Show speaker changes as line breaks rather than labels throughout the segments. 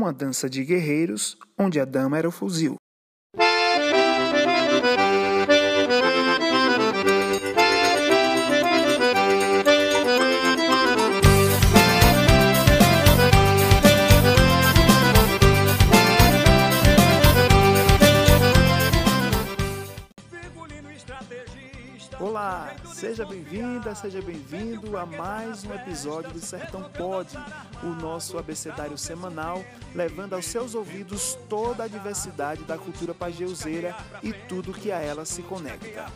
uma dança de guerreiros onde a dama era o fuzil. Olá, seja bem-vinda, seja bem-vindo a mais um episódio do Sertão Pod, o nosso abecedário semanal, levando aos seus ouvidos toda a diversidade da cultura pageuzeira e tudo que a ela se conecta.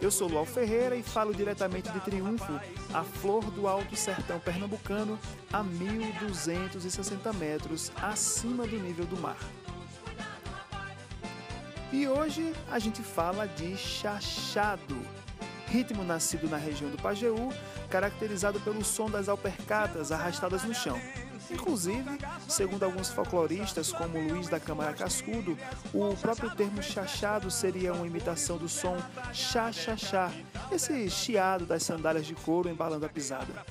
Eu sou Luau Ferreira e falo diretamente de Triunfo, a flor do Alto Sertão Pernambucano, a 1.260 metros acima do nível do mar. E hoje a gente fala de chachado, ritmo nascido na região do Pajeú, caracterizado pelo som das alpercatas arrastadas no chão. Inclusive, segundo alguns folcloristas, como Luiz da Câmara Cascudo, o próprio termo chachado seria uma imitação do som chá-chá-chá, esse chiado das sandálias de couro embalando a pisada.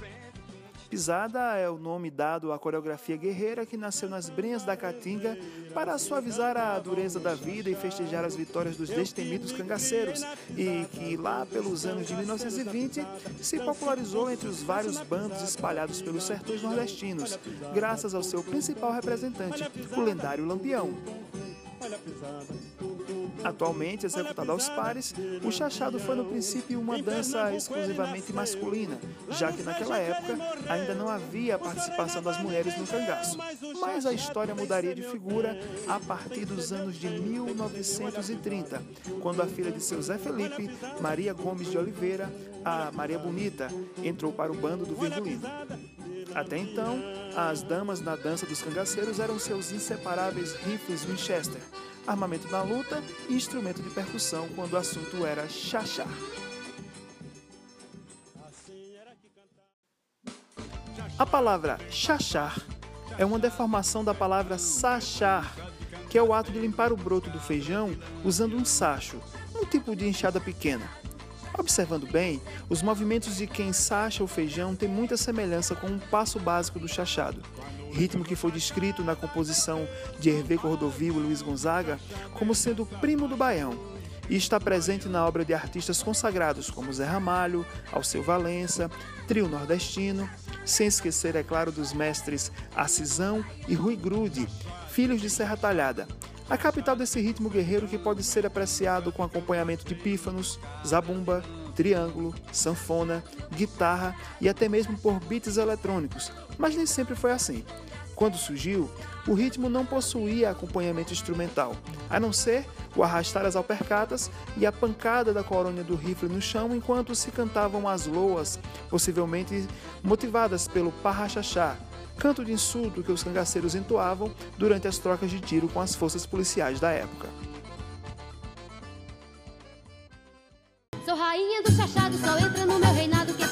Pisada é o nome dado à coreografia guerreira que nasceu nas brenhas da Caatinga para suavizar a dureza da vida e festejar as vitórias dos destemidos cangaceiros e que lá pelos anos de 1920 se popularizou entre os vários bandos espalhados pelos sertões nordestinos, graças ao seu principal representante, o lendário Lampião. Atualmente executado aos pares, o chachado foi no princípio uma dança exclusivamente masculina, já que naquela época ainda não havia a participação das mulheres no cangaço. Mas a história mudaria de figura a partir dos anos de 1930, quando a filha de seu Zé Felipe, Maria Gomes de Oliveira, a Maria Bonita, entrou para o bando do Virgulino. Até então, as damas na dança dos cangaceiros eram seus inseparáveis rifles Winchester, armamento na luta e instrumento de percussão quando o assunto era chachar. A palavra chachar é uma deformação da palavra sachar, que é o ato de limpar o broto do feijão usando um sacho, um tipo de enxada pequena. Observando bem, os movimentos de quem sacha o feijão têm muita semelhança com um passo básico do chachado, ritmo que foi descrito na composição de Hervé Cordovil e Luiz Gonzaga como sendo primo do baião, e está presente na obra de artistas consagrados como Zé Ramalho, Alceu Valença, Trio Nordestino, sem esquecer, é claro, dos mestres Acisão e Rui Grude, filhos de Serra Talhada, a capital desse ritmo guerreiro que pode ser apreciado com acompanhamento de pífanos, zabumba, triângulo, sanfona, guitarra e até mesmo por beats eletrônicos, mas nem sempre foi assim. Quando surgiu, o ritmo não possuía acompanhamento instrumental, a não ser o arrastar as alpercatas e a pancada da coronha do rifle no chão enquanto se cantavam as loas, possivelmente motivadas pelo parrachachá, canto de insulto que os cangaceiros entoavam durante as trocas de tiro com as forças policiais da época.
Sou rainha do chachado, só entra no meu reinado que é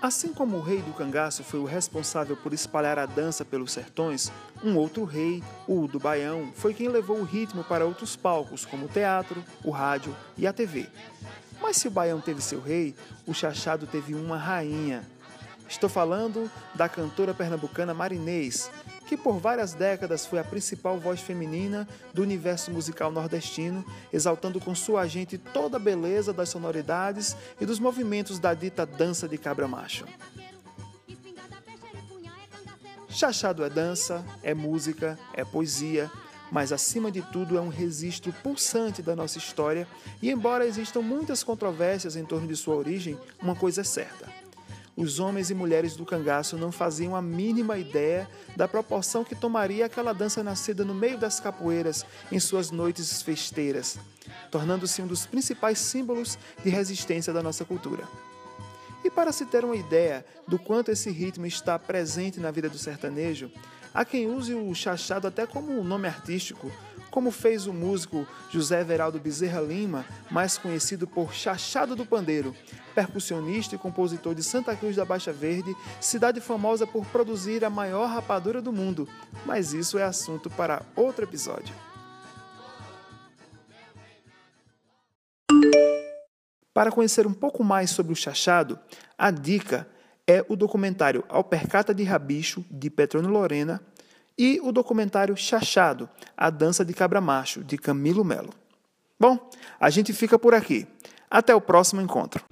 Assim como o rei do cangaço foi o responsável por espalhar a dança pelos sertões, um outro rei, o do Baião, foi quem levou o ritmo para outros palcos, como o teatro, o rádio e a TV. Mas se o Baião teve seu rei, o Chachado teve uma rainha. Estou falando da cantora pernambucana Marinês, que por várias décadas foi a principal voz feminina do universo musical nordestino, exaltando com sua gente toda a beleza das sonoridades e dos movimentos da dita dança de cabra macho. Chachado é dança, é música, é poesia, mas acima de tudo é um registro pulsante da nossa história e, embora existam muitas controvérsias em torno de sua origem, uma coisa é certa. Os homens e mulheres do cangaço não faziam a mínima ideia da proporção que tomaria aquela dança nascida no meio das capoeiras em suas noites festeiras, tornando-se um dos principais símbolos de resistência da nossa cultura. E para se ter uma ideia do quanto esse ritmo está presente na vida do sertanejo, Há quem use o chachado até como um nome artístico, como fez o músico José Veraldo Bezerra Lima, mais conhecido por Chachado do Pandeiro, percussionista e compositor de Santa Cruz da Baixa Verde, cidade famosa por produzir a maior rapadura do mundo. Mas isso é assunto para outro episódio. Para conhecer um pouco mais sobre o chachado, a dica é o documentário Alpercata de Rabicho, de Petrônio Lorena, e o documentário Chachado, A Dança de Cabra Macho, de Camilo Melo. Bom, a gente fica por aqui. Até o próximo encontro.